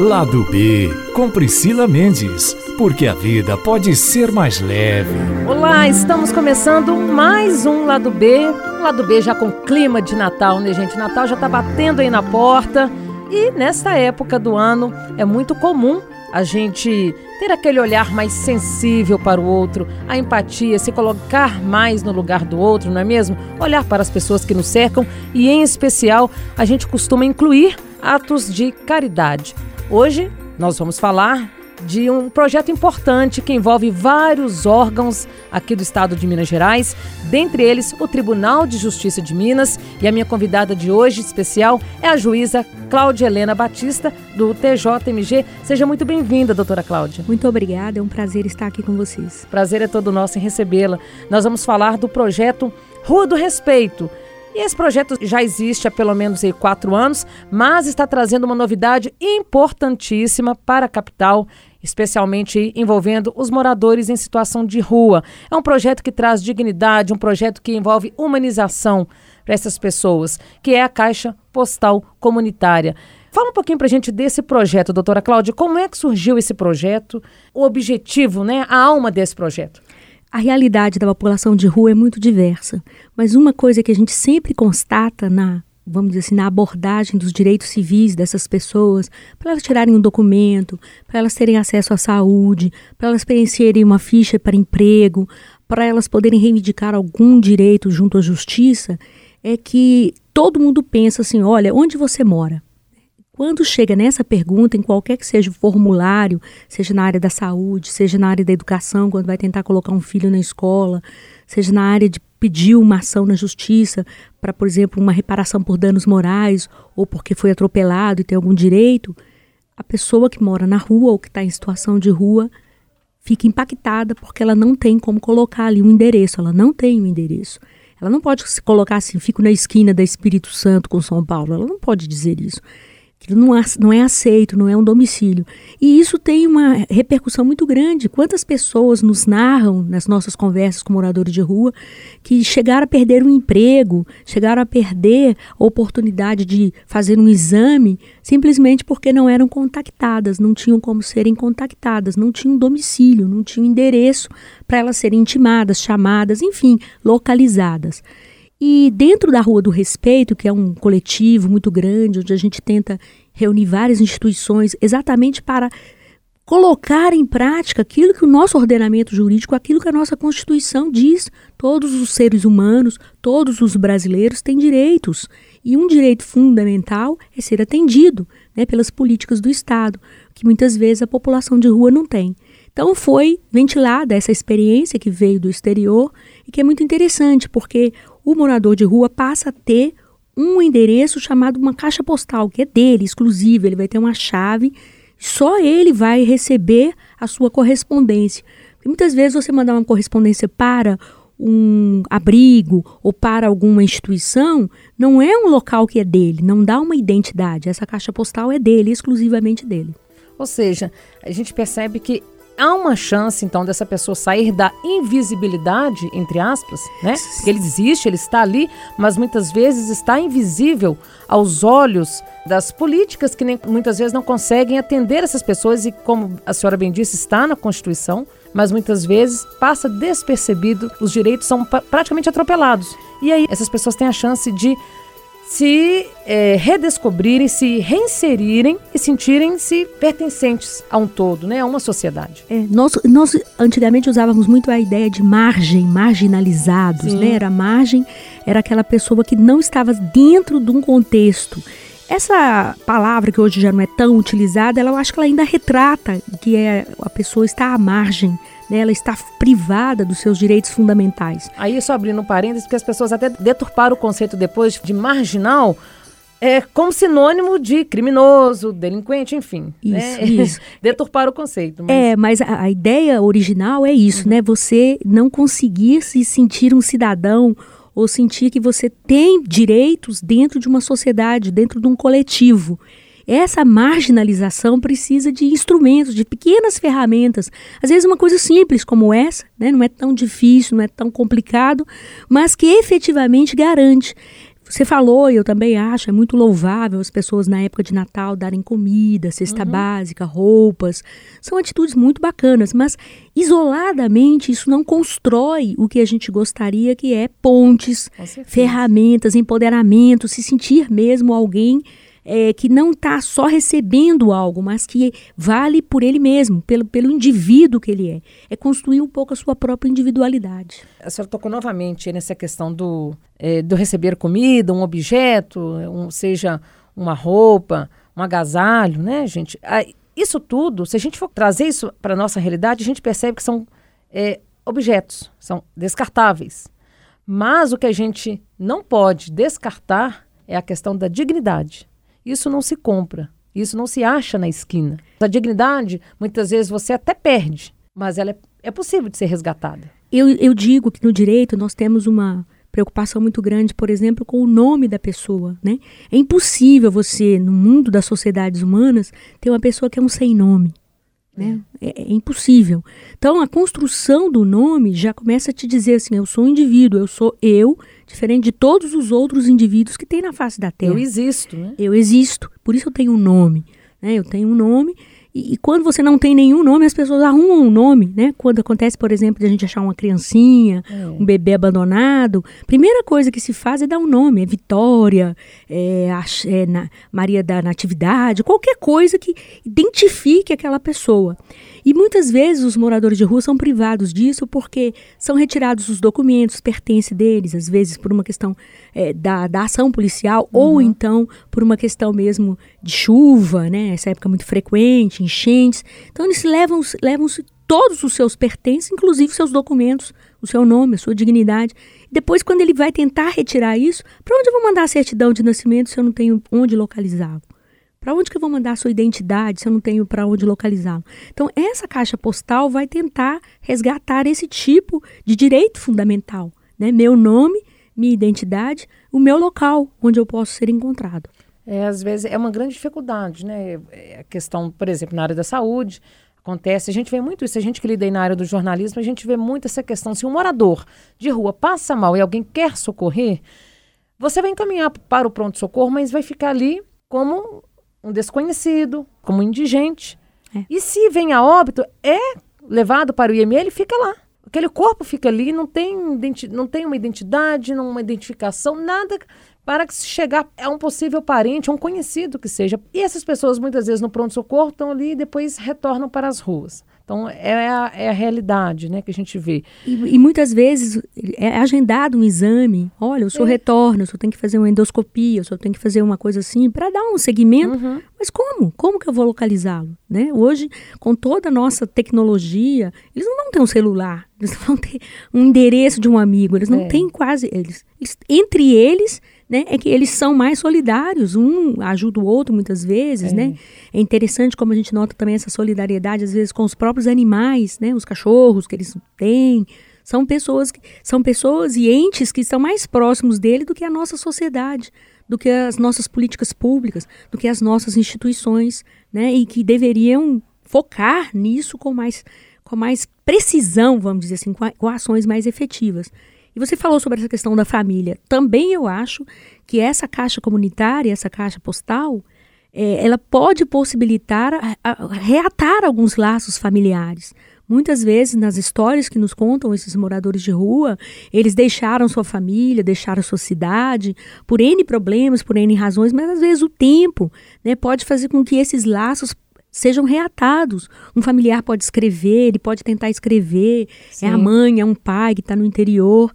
Lado B, com Priscila Mendes, porque a vida pode ser mais leve. Olá, estamos começando mais um Lado B. Lado B já com clima de Natal, né, gente? Natal já tá batendo aí na porta. E nesta época do ano é muito comum a gente ter aquele olhar mais sensível para o outro, a empatia, se colocar mais no lugar do outro, não é mesmo? Olhar para as pessoas que nos cercam e, em especial, a gente costuma incluir atos de caridade. Hoje nós vamos falar de um projeto importante que envolve vários órgãos aqui do estado de Minas Gerais, dentre eles o Tribunal de Justiça de Minas. E a minha convidada de hoje, especial, é a juíza Cláudia Helena Batista, do TJMG. Seja muito bem-vinda, doutora Cláudia. Muito obrigada, é um prazer estar aqui com vocês. Prazer é todo nosso em recebê-la. Nós vamos falar do projeto Rua do Respeito e esse projeto já existe há pelo menos aí, quatro anos, mas está trazendo uma novidade importantíssima para a capital, especialmente envolvendo os moradores em situação de rua. É um projeto que traz dignidade, um projeto que envolve humanização para essas pessoas, que é a Caixa Postal Comunitária. Fala um pouquinho para a gente desse projeto, doutora Cláudia. Como é que surgiu esse projeto? O objetivo, né? A alma desse projeto? A realidade da população de rua é muito diversa, mas uma coisa que a gente sempre constata na, vamos dizer assim, na abordagem dos direitos civis dessas pessoas, para elas tirarem um documento, para elas terem acesso à saúde, para elas preencherem uma ficha para emprego, para elas poderem reivindicar algum direito junto à justiça, é que todo mundo pensa assim: olha, onde você mora? Quando chega nessa pergunta, em qualquer que seja o formulário, seja na área da saúde, seja na área da educação, quando vai tentar colocar um filho na escola, seja na área de pedir uma ação na justiça para, por exemplo, uma reparação por danos morais ou porque foi atropelado e tem algum direito, a pessoa que mora na rua ou que está em situação de rua fica impactada porque ela não tem como colocar ali um endereço, ela não tem um endereço. Ela não pode se colocar assim, fico na esquina da Espírito Santo com São Paulo, ela não pode dizer isso. Aquilo não, não é aceito, não é um domicílio. E isso tem uma repercussão muito grande. Quantas pessoas nos narram nas nossas conversas com moradores de rua que chegaram a perder um emprego, chegaram a perder a oportunidade de fazer um exame simplesmente porque não eram contactadas, não tinham como serem contactadas, não tinham domicílio, não tinham endereço para elas serem intimadas, chamadas, enfim, localizadas. E dentro da Rua do Respeito, que é um coletivo muito grande, onde a gente tenta reunir várias instituições exatamente para colocar em prática aquilo que o nosso ordenamento jurídico, aquilo que a nossa Constituição diz. Todos os seres humanos, todos os brasileiros têm direitos. E um direito fundamental é ser atendido né, pelas políticas do Estado, que muitas vezes a população de rua não tem. Então foi ventilada essa experiência que veio do exterior e que é muito interessante, porque o morador de rua passa a ter um endereço chamado uma caixa postal, que é dele, exclusivo. Ele vai ter uma chave, só ele vai receber a sua correspondência. E muitas vezes você mandar uma correspondência para um abrigo ou para alguma instituição, não é um local que é dele, não dá uma identidade. Essa caixa postal é dele, exclusivamente dele. Ou seja, a gente percebe que há uma chance, então, dessa pessoa sair da invisibilidade, entre aspas, né? Porque ele existe, ele está ali, mas muitas vezes está invisível aos olhos das políticas que nem, muitas vezes não conseguem atender essas pessoas e, como a senhora bem disse, está na Constituição, mas muitas vezes passa despercebido, os direitos são praticamente atropelados. E aí essas pessoas têm a chance de se é, redescobrirem, se reinserirem e sentirem-se pertencentes a um todo, né, a uma sociedade. É, nós, nós antigamente usávamos muito a ideia de margem, marginalizados, né? Era margem, era aquela pessoa que não estava dentro de um contexto. Essa palavra que hoje já não é tão utilizada, ela, eu acho que ela ainda retrata que é, a pessoa está à margem né, ela está privada dos seus direitos fundamentais. Aí, só abrindo um parênteses, porque as pessoas até deturparam o conceito depois de marginal é como sinônimo de criminoso, delinquente, enfim. Isso, né? isso. Deturpar o conceito. Mas... É, mas a, a, ideia original é isso, uhum. né? Você não conseguir se sentir um cidadão ou sentir que você tem direitos dentro de uma sociedade, dentro de um coletivo. Essa marginalização precisa de instrumentos, de pequenas ferramentas. Às vezes, uma coisa simples como essa, né, não é tão difícil, não é tão complicado, mas que efetivamente garante Você falou, e eu também acho, é muito louvável as pessoas na época de Natal darem comida, cesta uhum. básica, roupas. São atitudes muito bacanas, mas isoladamente isso não constrói o que a gente gostaria, que é pontes, ferramentas, empoderamento, se sentir mesmo alguém é, que não está só recebendo algo, mas que vale por ele mesmo, pelo, pelo indivíduo que ele é. É construir um pouco a sua própria individualidade. A senhora tocou novamente nessa questão do, é, do receber comida, um objeto, um, seja uma roupa, um agasalho, né, gente? Isso tudo, se a gente for trazer isso para a nossa realidade, a gente percebe que são é, objetos, são descartáveis. Mas o que a gente não pode descartar é a questão da dignidade. Isso não se compra. Isso não se acha na esquina. A dignidade, muitas vezes, você até perde, mas ela é, é possível de ser resgatada. Eu, eu digo que no direito nós temos uma preocupação muito grande, por exemplo, com o nome da pessoa, né? É impossível você, no mundo das sociedades humanas, ter uma pessoa que é um sem nome. Né? É, é, impossível. Então, a construção do nome já começa a te dizer assim: eu sou um indivíduo, eu sou eu, diferente de todos os outros indivíduos que tem na face da Terra. Eu existo, né? Eu existo, por isso eu tenho um nome. Né? Eu tenho um nome e, e, quando você não tem nenhum nome, as pessoas arrumam um nome, né? Quando acontece, por exemplo, de a gente achar uma criancinha, é. um bebê abandonado, primeira coisa que se faz é dar um nome, é Vitória, é, é na, Maria da Natividade, qualquer coisa que identifique aquela pessoa. E muitas vezes os moradores de rua são privados disso porque são retirados os documentos, pertence deles, às vezes por uma questão é, da, da ação policial uhum. ou então por uma questão mesmo de chuva, né? Essa época muito frequente, enchentes. Então eles levam, levam todos os seus pertences, inclusive seus documentos, o seu nome, a sua dignidade. Depois, quando ele vai tentar retirar isso, para onde eu vou mandar a certidão de nascimento se eu não tenho onde localizá-lo? Para onde que eu vou mandar a sua identidade se eu não tenho para onde localizá-lo? Então, essa caixa postal vai tentar resgatar esse tipo de direito fundamental. Né? Meu nome, minha identidade, o meu local onde eu posso ser encontrado. É, às vezes é uma grande dificuldade, né? É a questão, por exemplo, na área da saúde, acontece, a gente vê muito isso, a gente que lida aí na área do jornalismo, a gente vê muito essa questão, se um morador de rua passa mal e alguém quer socorrer, você vai encaminhar para o pronto-socorro, mas vai ficar ali como um desconhecido, como um indigente. É. E se vem a óbito, é levado para o IML, fica lá. Aquele corpo fica ali, não tem, não tem uma identidade, não uma identificação, nada para que se chegar a um possível parente, a um conhecido que seja. E essas pessoas, muitas vezes, no pronto-socorro, estão ali e depois retornam para as ruas. Então, é a, é a realidade né, que a gente vê. E, e, muitas vezes é agendado um exame. Olha, o senhor é. retorna, o senhor tem que fazer uma endoscopia, o senhor tem que fazer uma coisa assim, para dar um segmento. Uhum. Mas como? Como que eu vou localizá-lo? Né? Hoje, com toda a nossa tecnologia, eles não vão ter um celular, eles não vão ter um endereço de um amigo, eles não é. têm quase. Eles, eles, entre eles né, é que eles são mais solidários, um ajuda o outro muitas vezes, é. né? É interessante como a gente nota também essa solidariedade às vezes com os próprios animais, né? Os cachorros que eles têm, são pessoas que, são pessoas e entes que estão mais próximos dele do que a nossa sociedade, do que as nossas políticas públicas, do que as nossas instituições, né? E que deveriam focar nisso com mais com mais precisão, vamos dizer assim, com, com ações mais efetivas. E você falou sobre essa questão da família. Também eu acho que essa caixa comunitária, essa caixa postal, é, ela pode possibilitar a, a, reatar alguns laços familiares. Muitas vezes, nas histórias que nos contam esses moradores de rua, eles deixaram sua família, deixaram sua cidade, por N problemas, por N razões, mas às vezes o tempo né, pode fazer com que esses laços sejam reatados. Um familiar pode escrever, ele pode tentar escrever, Sim. é a mãe, é um pai que está no interior.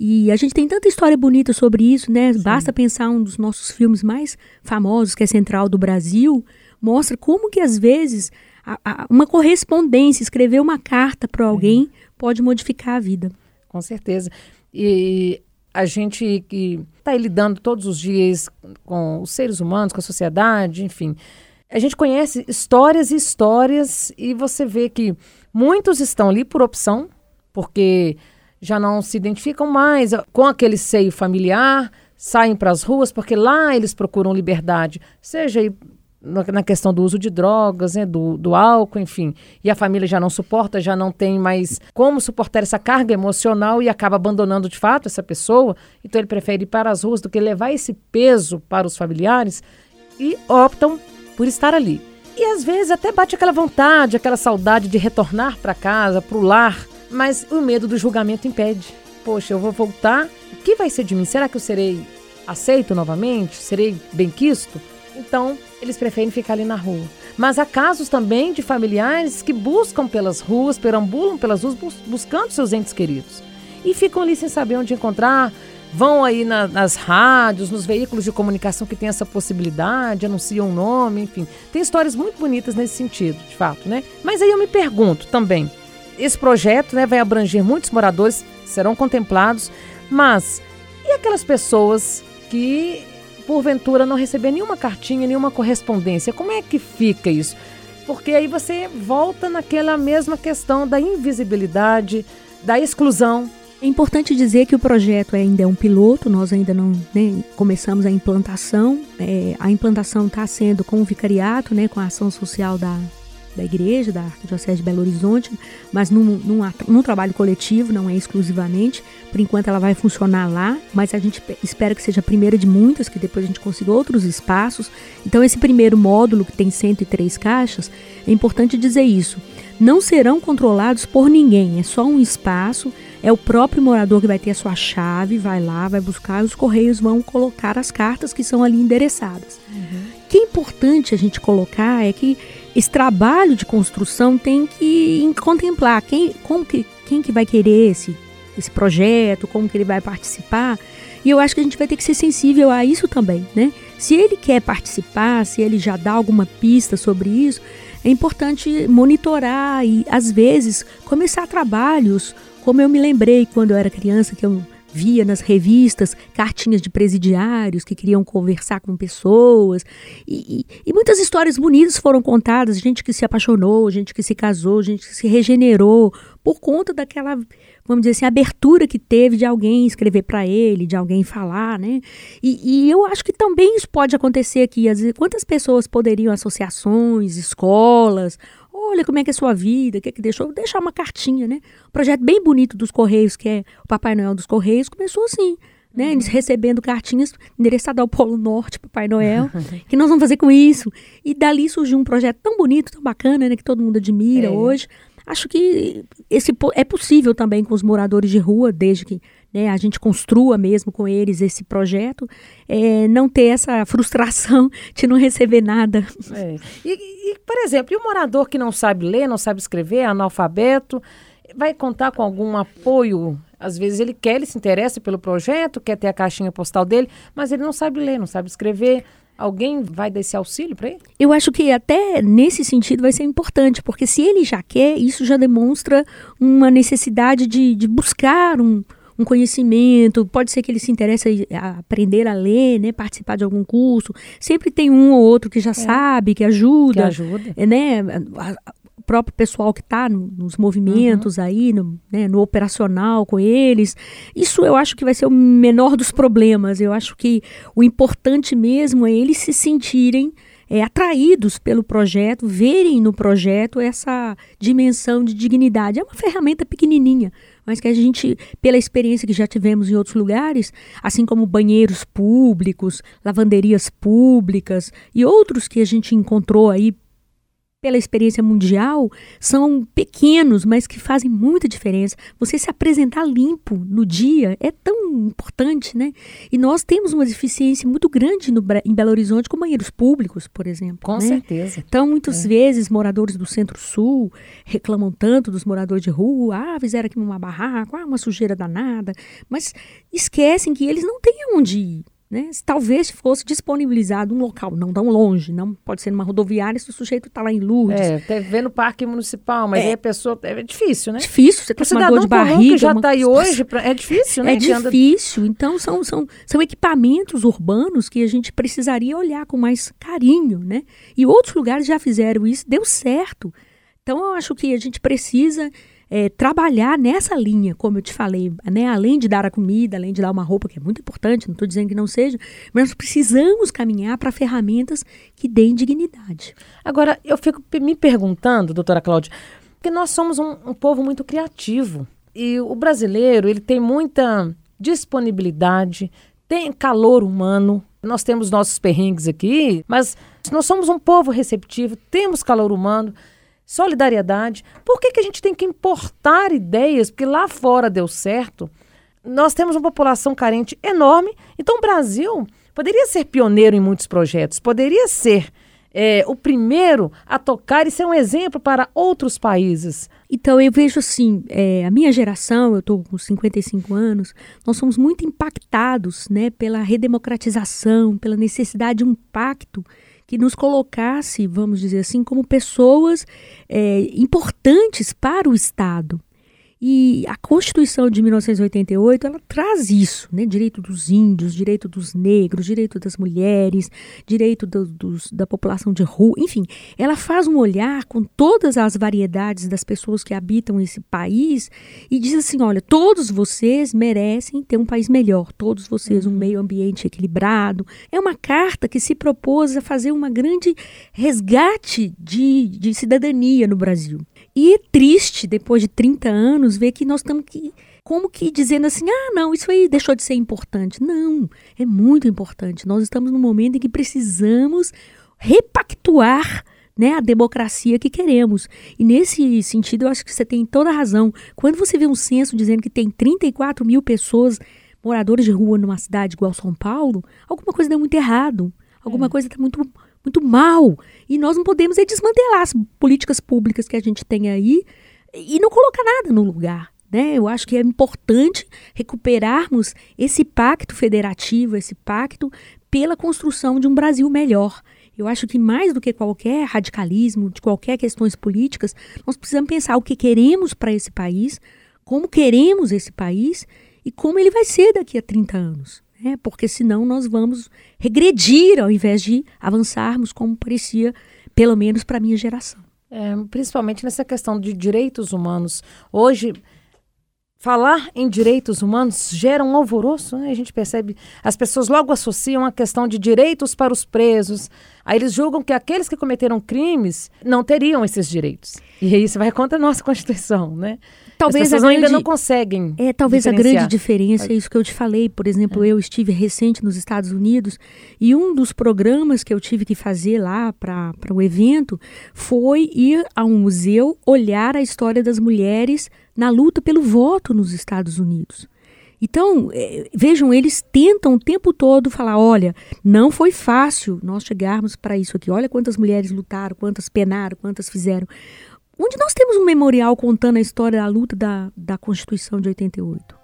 E a gente tem tanta história bonita sobre isso, né? Sim. Basta pensar um dos nossos filmes mais famosos, que é Central do Brasil, mostra como que às vezes a, a, uma correspondência, escrever uma carta para alguém é. pode modificar a vida. Com certeza. E a gente que está lidando todos os dias com os seres humanos, com a sociedade, enfim, a gente conhece histórias e histórias e você vê que muitos estão ali por opção, porque já não se identificam mais com aquele seio familiar, saem para as ruas porque lá eles procuram liberdade, seja na questão do uso de drogas, né, do, do álcool, enfim, e a família já não suporta, já não tem mais como suportar essa carga emocional e acaba abandonando de fato essa pessoa, então ele prefere ir para as ruas do que levar esse peso para os familiares e optam por estar ali. E às vezes até bate aquela vontade, aquela saudade de retornar para casa, para o lar, mas o medo do julgamento impede. Poxa, eu vou voltar, o que vai ser de mim? Será que eu serei aceito novamente? Serei benquisto? Então, eles preferem ficar ali na rua. Mas há casos também de familiares que buscam pelas ruas, perambulam pelas ruas bus buscando seus entes queridos. E ficam ali sem saber onde encontrar, vão aí na, nas rádios, nos veículos de comunicação que tem essa possibilidade, anunciam o nome, enfim. Tem histórias muito bonitas nesse sentido, de fato, né? Mas aí eu me pergunto também, esse projeto né, vai abranger muitos moradores, serão contemplados, mas e aquelas pessoas que porventura não receber nenhuma cartinha, nenhuma correspondência. Como é que fica isso? Porque aí você volta naquela mesma questão da invisibilidade, da exclusão. É importante dizer que o projeto ainda é um piloto, nós ainda não né, começamos a implantação. É, a implantação está sendo com o vicariato, né, com a ação social da, da igreja, da Arquidiocese de Belo Horizonte, mas num, num, num, trabalho coletivo, não é exclusivamente. Por enquanto ela vai funcionar lá, mas a gente espera que seja a primeira de muitas, que depois a gente consiga outros espaços. Então esse primeiro módulo, que tem 103 caixas, é importante dizer isso. Não serão controlados por ninguém, é só um espaço, é o próprio morador que vai ter a sua chave, vai lá, vai buscar, e os correios vão colocar as cartas que são ali endereçadas. Uhum. O que é importante a gente colocar é que esse trabalho de construção tem que contemplar quem, como que, quem que vai querer esse, esse projeto, como que ele vai participar. E eu acho que a gente vai ter que ser sensível a isso também, né? Se ele quer participar, se ele já dá alguma pista sobre isso, é importante monitorar e, às vezes, começar trabalhos, como eu me lembrei quando eu era criança, que eu via nas revistas cartinhas de presidiários que queriam conversar com pessoas. E, e, muitas histórias bonitas foram contadas: gente que se apaixonou, gente que se casou, gente que se regenerou por conta daquela, vamos dizer assim, abertura que teve de alguém escrever para ele, de alguém falar, né? E, e, eu acho que também isso pode acontecer aqui. Quantas pessoas poderiam, associações, escolas, Olha como é que é a sua vida, o que é que deixou. Deixar uma cartinha, né? Um projeto bem bonito dos Correios, que é o Papai Noel dos Correios, começou assim. Né, eles uhum. recebendo cartinhas endereçadas ao Polo Norte, Papai Noel, que nós vamos fazer com isso. E dali surgiu um projeto tão bonito, tão bacana, né, que todo mundo admira é. hoje. Acho que esse é possível também com os moradores de rua, desde que né, a gente construa mesmo com eles esse projeto, é, não ter essa frustração de não receber nada. É. E, e, por exemplo, e o morador que não sabe ler, não sabe escrever, é analfabeto, vai contar com algum apoio? Às vezes ele quer, ele se interessa pelo projeto, quer ter a caixinha postal dele, mas ele não sabe ler, não sabe escrever. Alguém vai dar esse auxílio para ele? Eu acho que até nesse sentido vai ser importante, porque se ele já quer, isso já demonstra uma necessidade de, de buscar um, um conhecimento, pode ser que ele se interesse a aprender a ler, né, participar de algum curso. Sempre tem um ou outro que já é. sabe, que ajuda. Que ajuda. Né, o próprio pessoal que está nos movimentos uhum. aí, no, né, no operacional com eles. Isso eu acho que vai ser o menor dos problemas. Eu acho que o importante mesmo é eles se sentirem é, atraídos pelo projeto, verem no projeto essa dimensão de dignidade. É uma ferramenta pequenininha, mas que a gente, pela experiência que já tivemos em outros lugares, assim como banheiros públicos, lavanderias públicas e outros que a gente encontrou aí pela experiência mundial, são pequenos, mas que fazem muita diferença. Você se apresentar limpo no dia é tão importante, né? E nós temos uma deficiência muito grande no, em Belo Horizonte com banheiros públicos, por exemplo. Com né? certeza. Então, muitas é. vezes, moradores do Centro-Sul reclamam tanto dos moradores de rua, ah, fizeram aqui uma barraca, ah, uma sujeira danada, mas esquecem que eles não têm onde ir. Né? Se talvez fosse disponibilizado um local não tão longe, não pode ser numa rodoviária se o sujeito está lá em Lourdes. É, até ver no parque municipal, mas é, aí a pessoa. É difícil, né? Difícil, você tem uma dor de barriga. que já está aí hoje, é difícil, né? É difícil. Então, são, são, são equipamentos urbanos que a gente precisaria olhar com mais carinho, né? E outros lugares já fizeram isso, deu certo. Então, eu acho que a gente precisa é, trabalhar nessa linha, como eu te falei, né? além de dar a comida, além de dar uma roupa, que é muito importante, não estou dizendo que não seja, mas precisamos caminhar para ferramentas que deem dignidade. Agora, eu fico me perguntando, doutora Cláudia, porque nós somos um, um povo muito criativo. E o brasileiro, ele tem muita disponibilidade, tem calor humano. Nós temos nossos perrengues aqui, mas nós somos um povo receptivo, temos calor humano solidariedade. Por que, que a gente tem que importar ideias? Porque lá fora deu certo. Nós temos uma população carente enorme. Então, o Brasil poderia ser pioneiro em muitos projetos, poderia ser é, o primeiro a tocar e ser um exemplo para outros países. Então, eu vejo assim, é, a minha geração, eu estou com 55 anos, nós somos muito impactados né, pela redemocratização, pela necessidade de um pacto que nos colocasse, vamos dizer assim, como pessoas é, importantes para o Estado. E a Constituição de 1988, ela traz isso, né? Direito dos índios, direito dos negros, direito das mulheres, direito do, dos, da população de rua, enfim, ela faz um olhar com todas as variedades das pessoas que habitam esse país e diz assim, olha, todos vocês merecem ter um país melhor, todos vocês um uhum. meio ambiente equilibrado. É uma carta que se propôs a fazer uma grande resgate de, de cidadania no Brasil. E é triste, depois de 30 anos, ver que nós estamos que, como que dizendo assim: ah, não, isso aí deixou de ser importante. Não, é muito importante. Nós estamos num momento em que precisamos repactuar né, a democracia que queremos. E nesse sentido, eu acho que você tem toda a razão. Quando você vê um censo dizendo que tem 34 mil pessoas moradores de rua numa cidade igual São Paulo, alguma coisa deu muito errado. Alguma é. coisa está muito muito mal. E nós não podemos é desmantelar as políticas públicas que a gente tem aí e não colocar nada no lugar. Né? Eu acho que é importante recuperarmos esse pacto federativo, esse pacto pela construção de um Brasil melhor. Eu acho que mais do que qualquer radicalismo, de qualquer questões políticas, nós precisamos pensar o que queremos para esse país, como queremos esse país e como ele vai ser daqui a 30 anos né? porque senão nós vamos regredir ao invés de avançarmos como parecia, pelo menos para a minha geração. É, principalmente nessa questão de direitos humanos. Hoje, falar em direitos humanos gera um alvoroço, né? A gente percebe, as pessoas logo associam a questão de direitos para os presos. Aí eles julgam que aqueles que cometeram crimes não teriam esses direitos. E isso vai contra a nossa Constituição, né? Talvez As grande, ainda não conseguem. É, talvez a grande diferença é isso que eu te falei. Por exemplo, é. eu estive recente nos Estados Unidos e um dos programas que eu tive que fazer lá para o evento foi ir a um museu olhar a história das mulheres na luta pelo voto nos Estados Unidos. Então, é, vejam, eles tentam o tempo todo falar: olha, não foi fácil nós chegarmos para isso aqui. Olha quantas mulheres lutaram, quantas penaram, quantas fizeram. Onde nós temos um memorial contando a história da luta da, da Constituição de 88?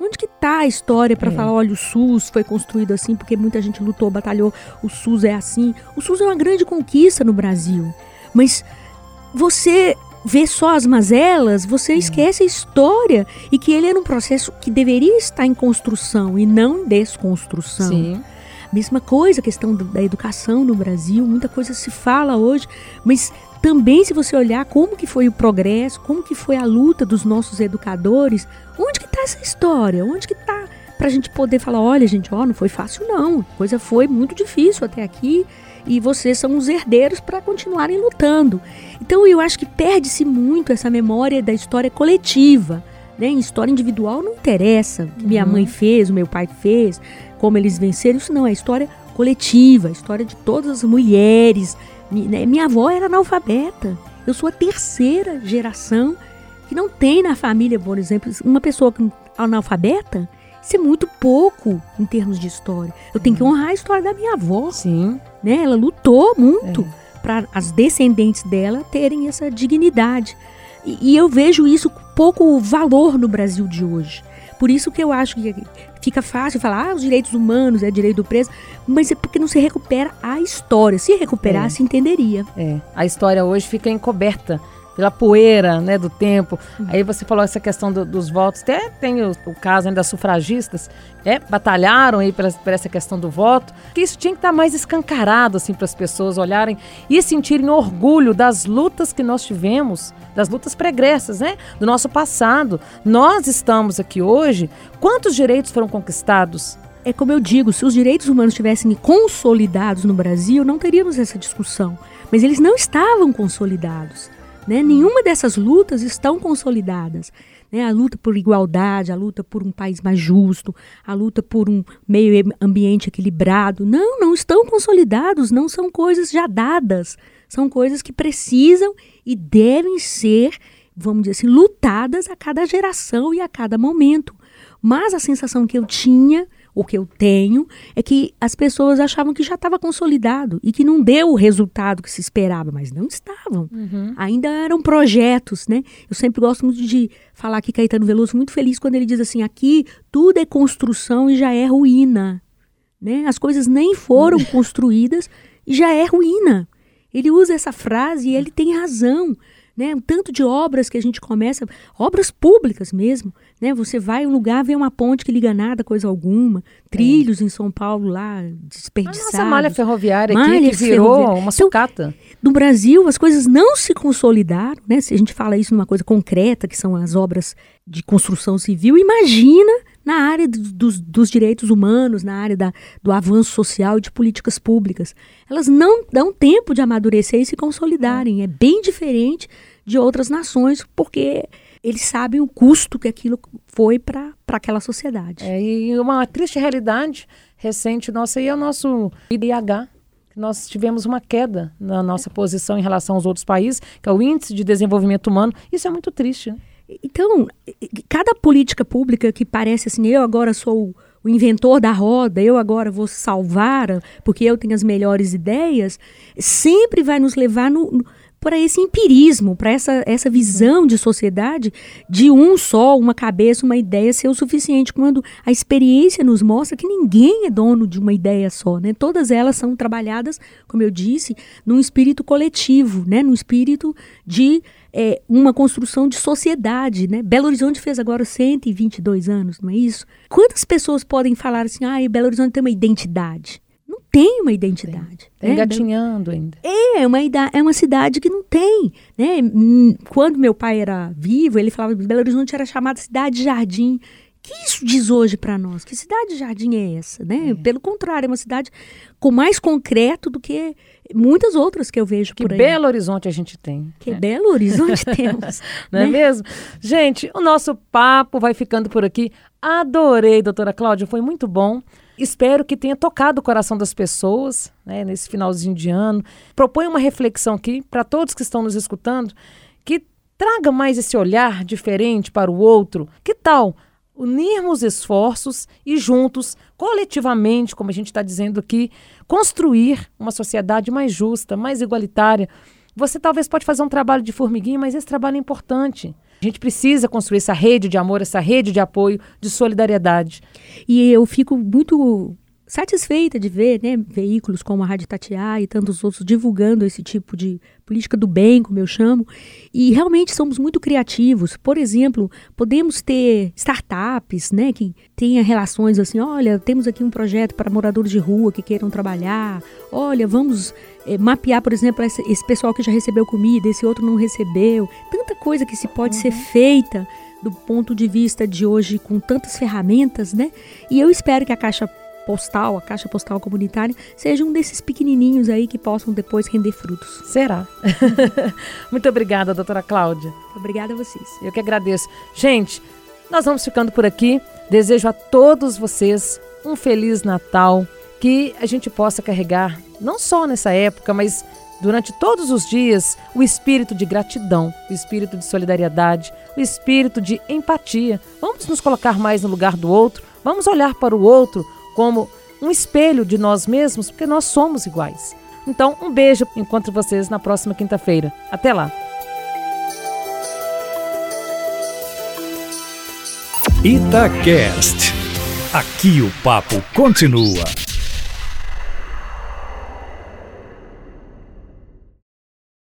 Onde que está a história para é. falar, olha, o SUS foi construído assim porque muita gente lutou, batalhou, o SUS é assim. O SUS é uma grande conquista no Brasil. Mas você vê só as mazelas, você é. esquece a história e que ele era um processo que deveria estar em construção e não em desconstrução. Sim. Mesma coisa, a questão da educação no Brasil, muita coisa se fala hoje, mas também se você olhar como que foi o progresso, como que foi a luta dos nossos educadores, onde que está essa história? Onde que está para a gente poder falar, olha gente, ó, não foi fácil não, a coisa foi muito difícil até aqui e vocês são os herdeiros para continuarem lutando. Então eu acho que perde-se muito essa memória da história coletiva. Né? História individual não interessa o que minha uhum. mãe fez, o meu pai fez, como eles venceram. Isso não é história coletiva, a história de todas as mulheres, né, minha avó era analfabeta. Eu sou a terceira geração que não tem na família, por exemplo, uma pessoa analfabeta. Isso é muito pouco em termos de história. Eu tenho que uhum. honrar a história da minha avó. Sim. Né? Ela lutou muito é. para as descendentes dela terem essa dignidade. E, e eu vejo isso com pouco valor no Brasil de hoje. Por isso que eu acho que fica fácil falar, ah, os direitos humanos, é direito do preso, mas é porque não se recupera a história. Se recuperasse, é. entenderia. É. A história hoje fica encoberta pela poeira né, do tempo. Uhum. Aí você falou essa questão do, dos votos, até tem o, o caso ainda das sufragistas, é, batalharam aí por, por essa questão do voto, que isso tinha que estar mais escancarado assim, para as pessoas olharem e sentirem orgulho das lutas que nós tivemos, das lutas pregressas, né, do nosso passado. Nós estamos aqui hoje, quantos direitos foram conquistados? É como eu digo, se os direitos humanos tivessem consolidados no Brasil, não teríamos essa discussão. Mas eles não estavam consolidados. Né? Nenhuma dessas lutas estão consolidadas. Né? A luta por igualdade, a luta por um país mais justo, a luta por um meio ambiente equilibrado. Não, não estão consolidados, não são coisas já dadas. São coisas que precisam e devem ser, vamos dizer assim, lutadas a cada geração e a cada momento. Mas a sensação que eu tinha o que eu tenho é que as pessoas achavam que já estava consolidado e que não deu o resultado que se esperava, mas não estavam. Uhum. Ainda eram projetos, né? Eu sempre gosto muito de falar aqui Caetano Veloso, muito feliz quando ele diz assim: aqui tudo é construção e já é ruína. Né? As coisas nem foram construídas e já é ruína. Ele usa essa frase e ele tem razão né? Um tanto de obras que a gente começa, obras públicas mesmo, né? Você vai um lugar, vê uma ponte que liga nada, coisa alguma, trilhos é. em São Paulo lá, desperdiçados. A nossa malha ferroviária malha aqui, que virou ferroviária. uma então, sucata. Então, no Brasil, as coisas não se consolidaram, né? Se a gente fala isso numa coisa concreta, que são as obras de construção civil, imagina na área dos, dos, direitos humanos, na área da, do avanço social e de políticas públicas. Elas não dão tempo de amadurecer e se consolidarem. É bem diferente de outras nações, porque eles sabem o custo que aquilo foi para aquela sociedade. É, e uma triste realidade recente nossa aí é o nosso IDH. Nós tivemos uma queda na nossa posição em relação aos outros países, que é o Índice de Desenvolvimento Humano. Isso é muito triste. Né? Então, cada política pública que parece assim, eu agora sou o inventor da roda, eu agora vou salvar, porque eu tenho as melhores ideias, sempre vai nos levar no, para esse empirismo, para essa, essa visão de sociedade de um só, uma cabeça, uma ideia ser o suficiente, quando a experiência nos mostra que ninguém é dono de uma ideia só, né? Todas elas são trabalhadas, como eu disse, num espírito coletivo, né? Num espírito de é, uma construção de sociedade, né? Belo Horizonte fez agora 122 anos, não é isso? Quantas pessoas podem falar assim, ah, Belo Horizonte tem uma identidade? Tem uma identidade. Tem, né? engatinhando ainda. É, uma, é uma cidade que não tem. Né? Hum, quando meu pai era vivo, ele falava que Belo Horizonte era chamada Cidade Jardim. que isso diz hoje para nós? Que cidade jardim é essa? Né? É. Pelo contrário, é uma cidade com mais concreto do que muitas outras que eu vejo que por aí. Que Belo Horizonte a gente tem. Que né? Belo Horizonte temos. Não é né? é mesmo? Gente, o nosso papo vai ficando por aqui. Adorei, doutora Cláudia, foi muito bom. Espero que tenha tocado o coração das pessoas né, nesse finalzinho de ano. Proponho uma reflexão aqui para todos que estão nos escutando, que traga mais esse olhar diferente para o outro. Que tal unirmos esforços e juntos, coletivamente, como a gente está dizendo aqui, construir uma sociedade mais justa, mais igualitária? Você talvez pode fazer um trabalho de formiguinha, mas esse trabalho é importante. A gente precisa construir essa rede de amor, essa rede de apoio, de solidariedade. E eu fico muito satisfeita de ver né, veículos como a Rádio Tatiá e tantos outros divulgando esse tipo de política do bem, como eu chamo, e realmente somos muito criativos. Por exemplo, podemos ter startups né, que tenha relações assim, olha, temos aqui um projeto para moradores de rua que queiram trabalhar, olha, vamos é, mapear, por exemplo, esse, esse, pessoal que já recebeu comida, esse outro não recebeu. Tanta coisa que se pode uhum. ser feita do ponto de vista de hoje com tantas ferramentas, né? E eu espero que a Caixa postal, a caixa postal comunitária, seja um desses pequenininhos aí que possam depois render frutos. Será. Muito obrigada, doutora Cláudia. Obrigada a vocês. Eu que agradeço. Gente, nós vamos ficando por aqui. Desejo a todos vocês um feliz Natal, que a gente possa carregar, não só nessa época, mas durante todos os dias, o espírito de gratidão, o espírito de solidariedade, o espírito de empatia. Vamos nos colocar mais no lugar do outro, vamos olhar para o outro como um espelho de nós mesmos, porque nós somos iguais. Então, um beijo, encontro vocês na próxima quinta-feira. Até lá. Itacast. Aqui o papo continua.